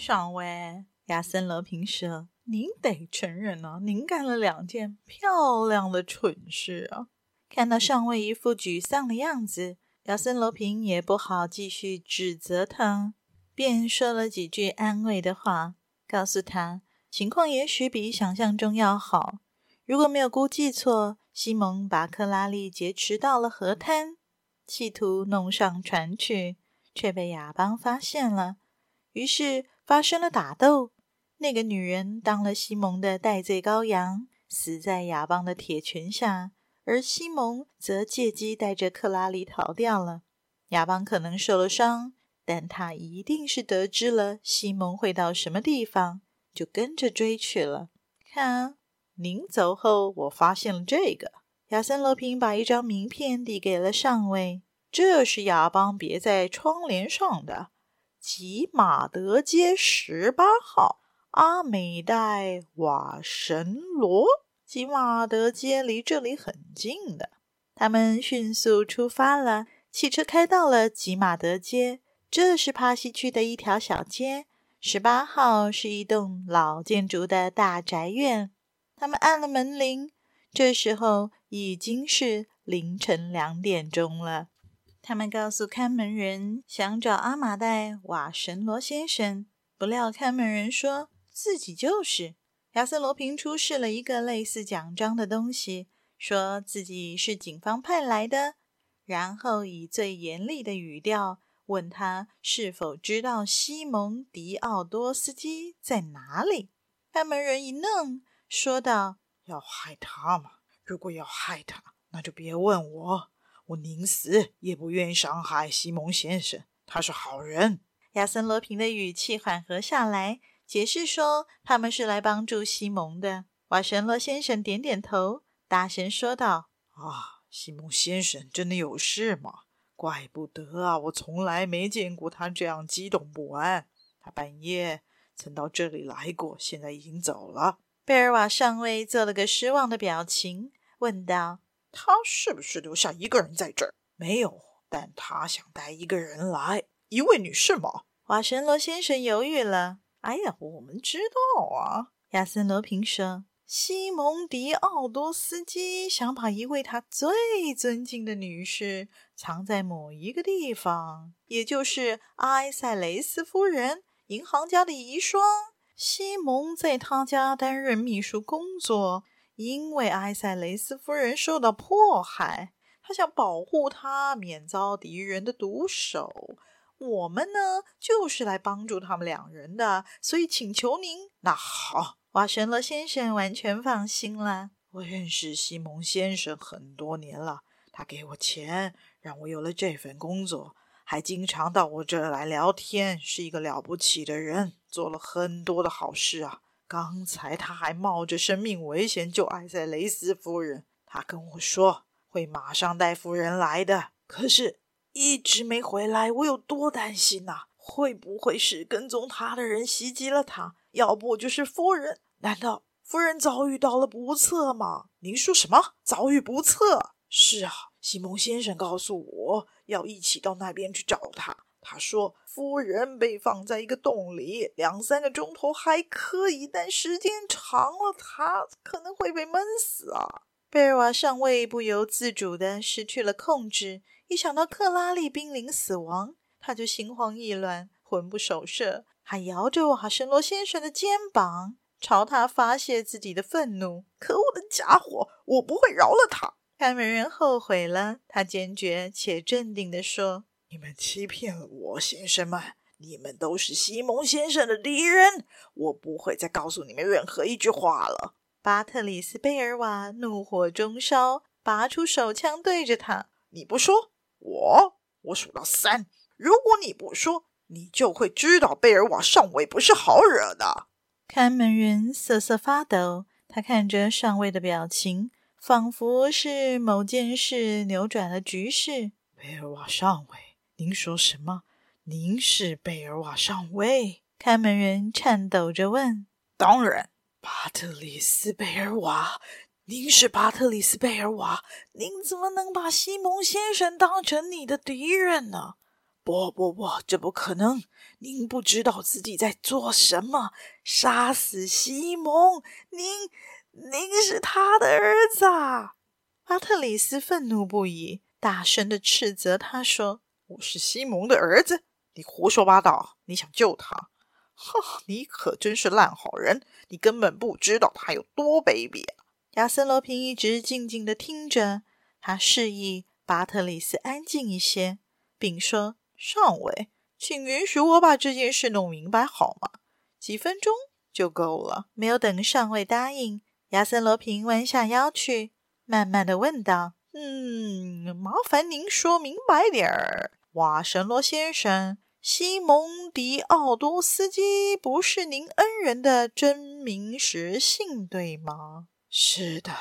上尉，亚森罗平说：“您得承认啊，您干了两件漂亮的蠢事啊！”看到上尉一副沮丧的样子，亚森罗平也不好继续指责他，便说了几句安慰的话，告诉他情况也许比想象中要好。如果没有估计错，西蒙把克拉丽劫持到了河滩，企图弄上船去，却被亚邦发现了，于是。发生了打斗，那个女人当了西蒙的代罪羔羊，死在亚邦的铁拳下，而西蒙则借机带着克拉丽逃掉了。亚邦可能受了伤，但他一定是得知了西蒙会到什么地方，就跟着追去了。看，您走后，我发现了这个。亚森罗平把一张名片递给了上尉，这是亚邦别在窗帘上的。吉马德街十八号，阿美代瓦神罗。吉马德街离这里很近的。他们迅速出发了。汽车开到了吉马德街，这是帕西区的一条小街。十八号是一栋老建筑的大宅院。他们按了门铃，这时候已经是凌晨两点钟了。他们告诉看门人，想找阿玛代瓦神罗先生。不料看门人说自己就是。亚瑟罗平出示了一个类似奖章的东西，说自己是警方派来的，然后以最严厉的语调问他是否知道西蒙迪奥多斯基在哪里。看门人一愣，说道：“要害他吗？如果要害他，那就别问我。”我宁死也不愿意伤害西蒙先生，他是好人。亚森罗平的语气缓和下来，解释说他们是来帮助西蒙的。瓦神罗先生点点头，大声说道：“啊，西蒙先生真的有事吗？怪不得啊，我从来没见过他这样激动不安。他半夜曾到这里来过，现在已经走了。”贝尔瓦上尉做了个失望的表情，问道。他是不是留下一个人在这儿？没有，但他想带一个人来，一位女士吗？瓦神罗先生犹豫了。哎呀，我们知道啊。亚森罗平说：“西蒙迪奥多斯基想把一位他最尊敬的女士藏在某一个地方，也就是埃塞雷斯夫人银行家的遗孀。西蒙在他家担任秘书工作。”因为埃塞雷斯夫人受到迫害，他想保护她免遭敌人的毒手。我们呢，就是来帮助他们两人的，所以请求您。那好，瓦神罗先生完全放心了。我认识西蒙先生很多年了，他给我钱，让我有了这份工作，还经常到我这儿来聊天，是一个了不起的人，做了很多的好事啊。刚才他还冒着生命危险救艾塞雷斯夫人，他跟我说会马上带夫人来的，可是一直没回来。我有多担心呐！会不会是跟踪他的人袭击了他？要不就是夫人？难道夫人遭遇到了不测吗？您说什么？遭遇不测？是啊，西蒙先生告诉我要一起到那边去找他。他说：“夫人被放在一个洞里，两三个钟头还可以，但时间长了，她可能会被闷死啊。”贝尔瓦上尉不由自主的失去了控制，一想到克拉丽濒临死亡，他就心慌意乱，魂不守舍，还摇着瓦什罗先生的肩膀，朝他发泄自己的愤怒。可恶的家伙，我不会饶了他！看门人后悔了，他坚决且镇定地说。你们欺骗了我，先生们！你们都是西蒙先生的敌人！我不会再告诉你们任何一句话了。巴特里斯·贝尔瓦怒火中烧，拔出手枪对着他：“你不说，我我数到三。如果你不说，你就会知道贝尔瓦上尉不是好惹的。看门人瑟瑟发抖，他看着上尉的表情，仿佛是某件事扭转了局势。贝尔瓦上尉，您说什么？您是贝尔瓦上尉？看门人颤抖着问。当然，巴特里斯·贝尔瓦。您是巴特里斯·贝尔瓦，您怎么能把西蒙先生当成你的敌人呢？不不不，这不可能！您不知道自己在做什么，杀死西蒙！您，您是他的儿子啊！巴特里斯愤怒不已，大声的斥责他说：“我是西蒙的儿子？你胡说八道！你想救他？哈，你可真是烂好人！你根本不知道他有多卑鄙啊！”亚森罗平一直静静地听着，他示意巴特里斯安静一些，并说：“上尉，请允许我把这件事弄明白好吗？几分钟就够了。”没有等上尉答应，亚森罗平弯下腰去，慢慢地问道：“嗯，麻烦您说明白点儿，瓦神罗先生，西蒙迪奥多斯基不是您恩人的真名实姓，对吗？”是的，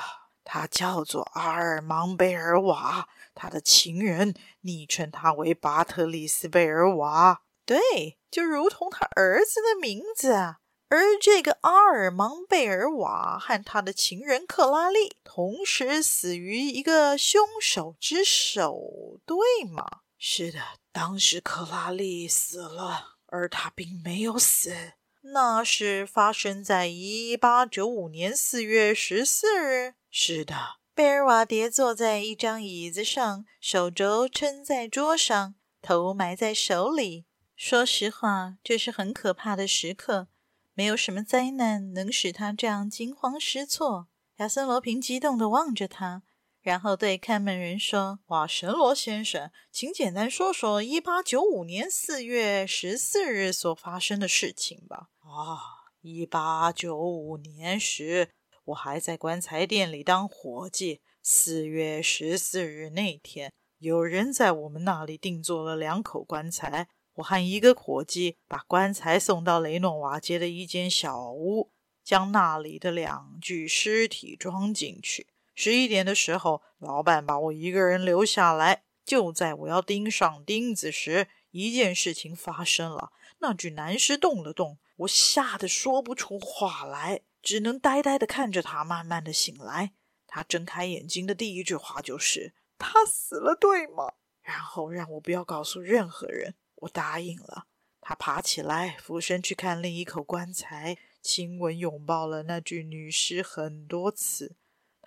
他叫做阿尔芒贝尔瓦，他的情人昵称他为巴特里斯贝尔瓦。对，就如同他儿子的名字。而这个阿尔芒贝尔瓦和他的情人克拉丽同时死于一个凶手之手，对吗？是的，当时克拉丽死了，而他并没有死。那是发生在一八九五年四月十四日。是的，贝尔瓦跌坐在一张椅子上，手肘撑在桌上，头埋在手里。说实话，这是很可怕的时刻。没有什么灾难能使他这样惊慌失措。亚森·罗平激动地望着他。然后对看门人说：“瓦神罗先生，请简单说说一八九五年四月十四日所发生的事情吧。”啊，一八九五年时，我还在棺材店里当伙计。四月十四日那天，有人在我们那里订做了两口棺材。我和一个伙计把棺材送到雷诺瓦街的一间小屋，将那里的两具尸体装进去。十一点的时候，老板把我一个人留下来。就在我要钉上钉子时，一件事情发生了。那具男尸动了动，我吓得说不出话来，只能呆呆地看着他慢慢地醒来。他睁开眼睛的第一句话就是：“他死了，对吗？”然后让我不要告诉任何人。我答应了。他爬起来，俯身去看另一口棺材，亲吻、拥抱了那具女尸很多次。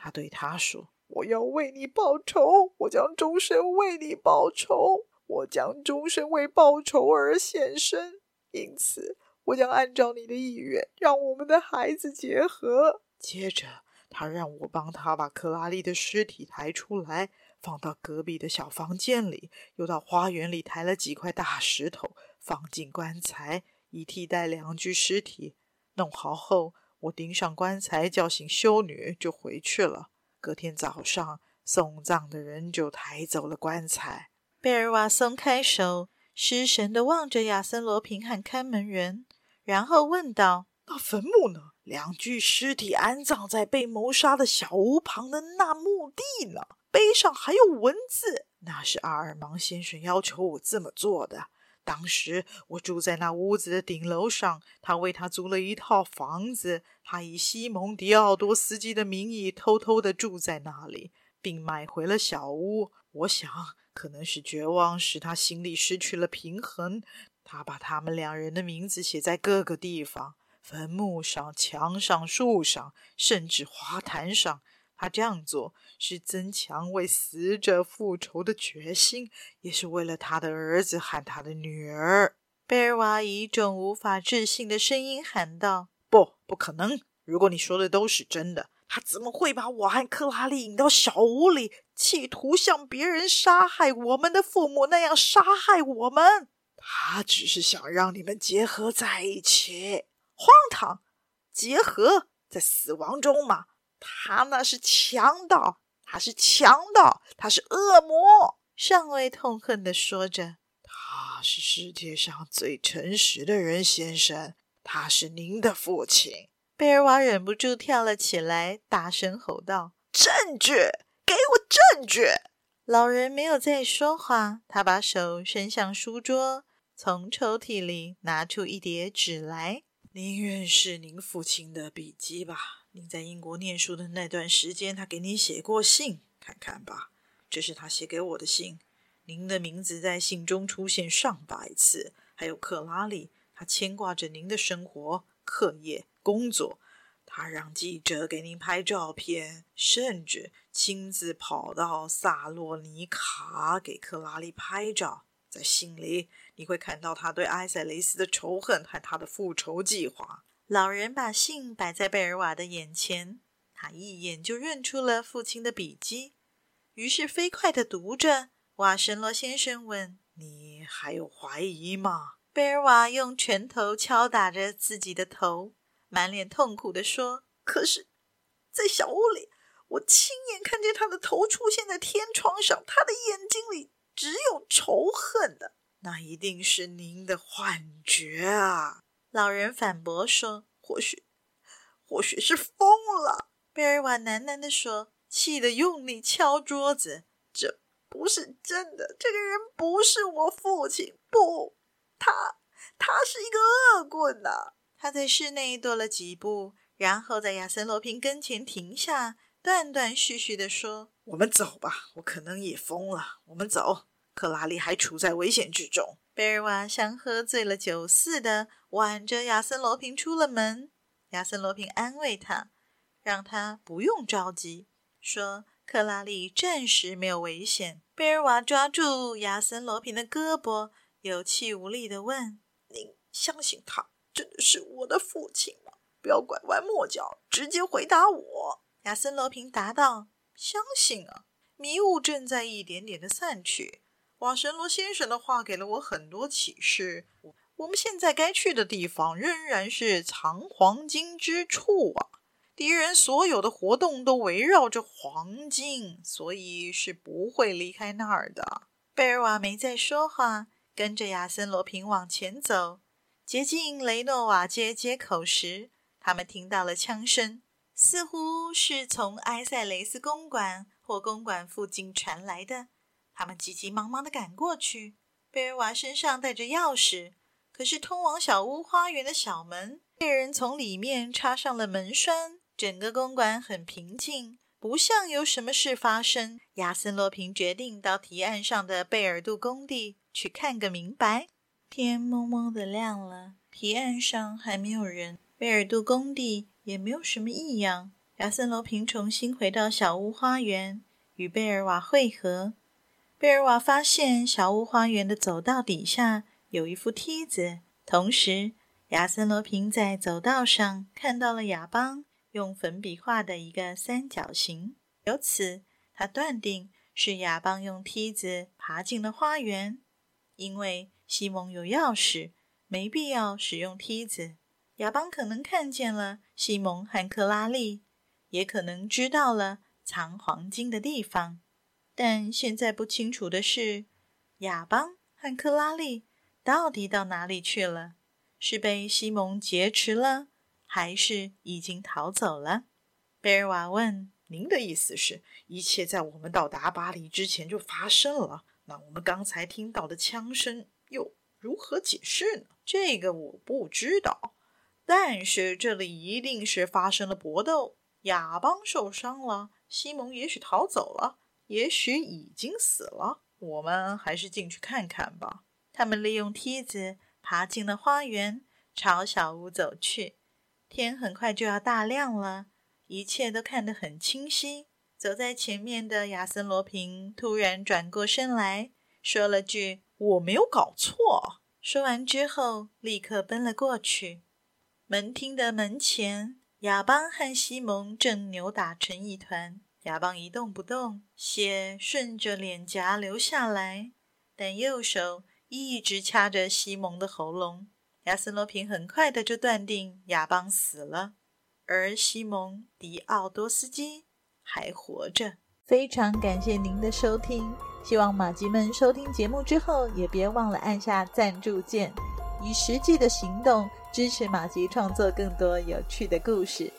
他对他说：“我要为你报仇，我将终身为你报仇，我将终身为报仇而献身。因此，我将按照你的意愿，让我们的孩子结合。”接着，他让我帮他把克拉丽的尸体抬出来，放到隔壁的小房间里，又到花园里抬了几块大石头，放进棺材，以替代两具尸体。弄好后，我钉上棺材，叫醒修女，就回去了。隔天早上，送葬的人就抬走了棺材。贝尔瓦松开手，失神地望着亚森·罗平和看门人，然后问道：“那坟墓呢？两具尸体安葬在被谋杀的小屋旁的那墓地呢？碑上还有文字。那是阿尔芒先生要求我这么做的。”当时我住在那屋子的顶楼上，他为他租了一套房子，他以西蒙迪奥多斯基的名义偷偷地住在那里，并买回了小屋。我想，可能是绝望使他心里失去了平衡，他把他们两人的名字写在各个地方：坟墓上、墙上、树上，甚至花坛上。他这样做是增强为死者复仇的决心，也是为了他的儿子和他的女儿。贝尔瓦以一种无法置信的声音喊道：“不，不可能！如果你说的都是真的，他怎么会把我和克拉丽引到小屋里，企图像别人杀害我们的父母那样杀害我们？他只是想让你们结合在一起。荒唐！结合在死亡中吗？”他那是强盗，他是强盗，他是恶魔！上尉痛恨地说着。他是世界上最诚实的人，先生。他是您的父亲。贝尔瓦忍不住跳了起来，大声吼道：“证据！给我证据！”老人没有再说话，他把手伸向书桌，从抽屉里拿出一叠纸来。您认识您父亲的笔记吧？您在英国念书的那段时间，他给您写过信，看看吧。这是他写给我的信。您的名字在信中出现上百次，还有克拉丽，他牵挂着您的生活、课业、工作。他让记者给您拍照片，甚至亲自跑到萨洛尼卡给克拉丽拍照。在信里，你会看到他对埃塞雷斯的仇恨和他的复仇计划。老人把信摆在贝尔瓦的眼前，他一眼就认出了父亲的笔迹，于是飞快地读着。瓦什罗先生问：“你还有怀疑吗？”贝尔瓦用拳头敲打着自己的头，满脸痛苦地说：“可是，在小屋里，我亲眼看见他的头出现在天窗上，他的眼睛里只有仇恨的。那一定是您的幻觉啊！”老人反驳说：“或许，或许是疯了。”贝尔瓦喃喃地说，气得用力敲桌子：“这。”不是真的，这个人不是我父亲，不，他他是一个恶棍呐！他在室内踱了几步，然后在亚森罗平跟前停下，断断续续地说：“我们走吧，我可能也疯了。我们走，克拉丽还处在危险之中。”贝尔瓦像喝醉了酒似的挽着亚森罗平出了门。亚森罗平安慰他，让他不用着急，说。克拉丽暂时没有危险。贝尔瓦抓住亚森罗平的胳膊，有气无力地问：“您相信他真的是我的父亲吗？不要拐弯抹角，直接回答我。”亚森罗平答道：“相信啊。”迷雾正在一点点的散去。瓦神罗先生的话给了我很多启示。我们现在该去的地方仍然是藏黄金之处啊。敌人所有的活动都围绕着黄金，所以是不会离开那儿的。贝尔瓦没再说话，跟着亚森罗平往前走。接近雷诺瓦街街口时，他们听到了枪声，似乎是从埃塞雷斯公馆或公馆附近传来的。他们急急忙忙地赶过去。贝尔瓦身上带着钥匙，可是通往小屋花园的小门被人从里面插上了门栓。整个公馆很平静，不像有什么事发生。亚森·罗平决定到堤岸上的贝尔杜工地去看个明白。天蒙蒙的亮了，堤岸上还没有人，贝尔杜工地也没有什么异样。亚森·罗平重新回到小屋花园，与贝尔瓦会合。贝尔瓦发现小屋花园的走道底下有一副梯子，同时亚森·罗平在走道上看到了亚邦。用粉笔画的一个三角形，由此他断定是亚邦用梯子爬进了花园。因为西蒙有钥匙，没必要使用梯子。亚邦可能看见了西蒙和克拉丽，也可能知道了藏黄金的地方。但现在不清楚的是，亚邦和克拉丽到底到哪里去了？是被西蒙劫持了？还是已经逃走了？贝尔瓦问：“您的意思是，一切在我们到达巴黎之前就发生了？那我们刚才听到的枪声又如何解释呢？”这个我不知道，但是这里一定是发生了搏斗。亚邦受伤了，西蒙也许逃走了，也许已经死了。我们还是进去看看吧。他们利用梯子爬进了花园，朝小屋走去。天很快就要大亮了，一切都看得很清晰。走在前面的亚森·罗平突然转过身来说了句：“我没有搞错。”说完之后，立刻奔了过去。门厅的门前，亚邦和西蒙正扭打成一团。亚邦一动不动，血顺着脸颊流下来，但右手一直掐着西蒙的喉咙。亚森罗平很快的就断定亚邦死了，而西蒙·迪奥多斯基还活着。非常感谢您的收听，希望马吉们收听节目之后，也别忘了按下赞助键，以实际的行动支持马吉创作更多有趣的故事。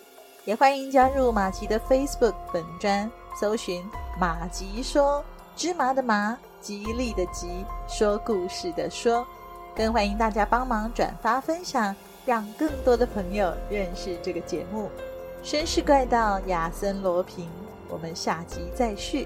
也欢迎加入马吉的 Facebook 本专，搜寻“马吉说芝麻的麻，吉利的吉，说故事的说”。更欢迎大家帮忙转发分享，让更多的朋友认识这个节目。绅士怪盗亚森罗平，我们下集再续。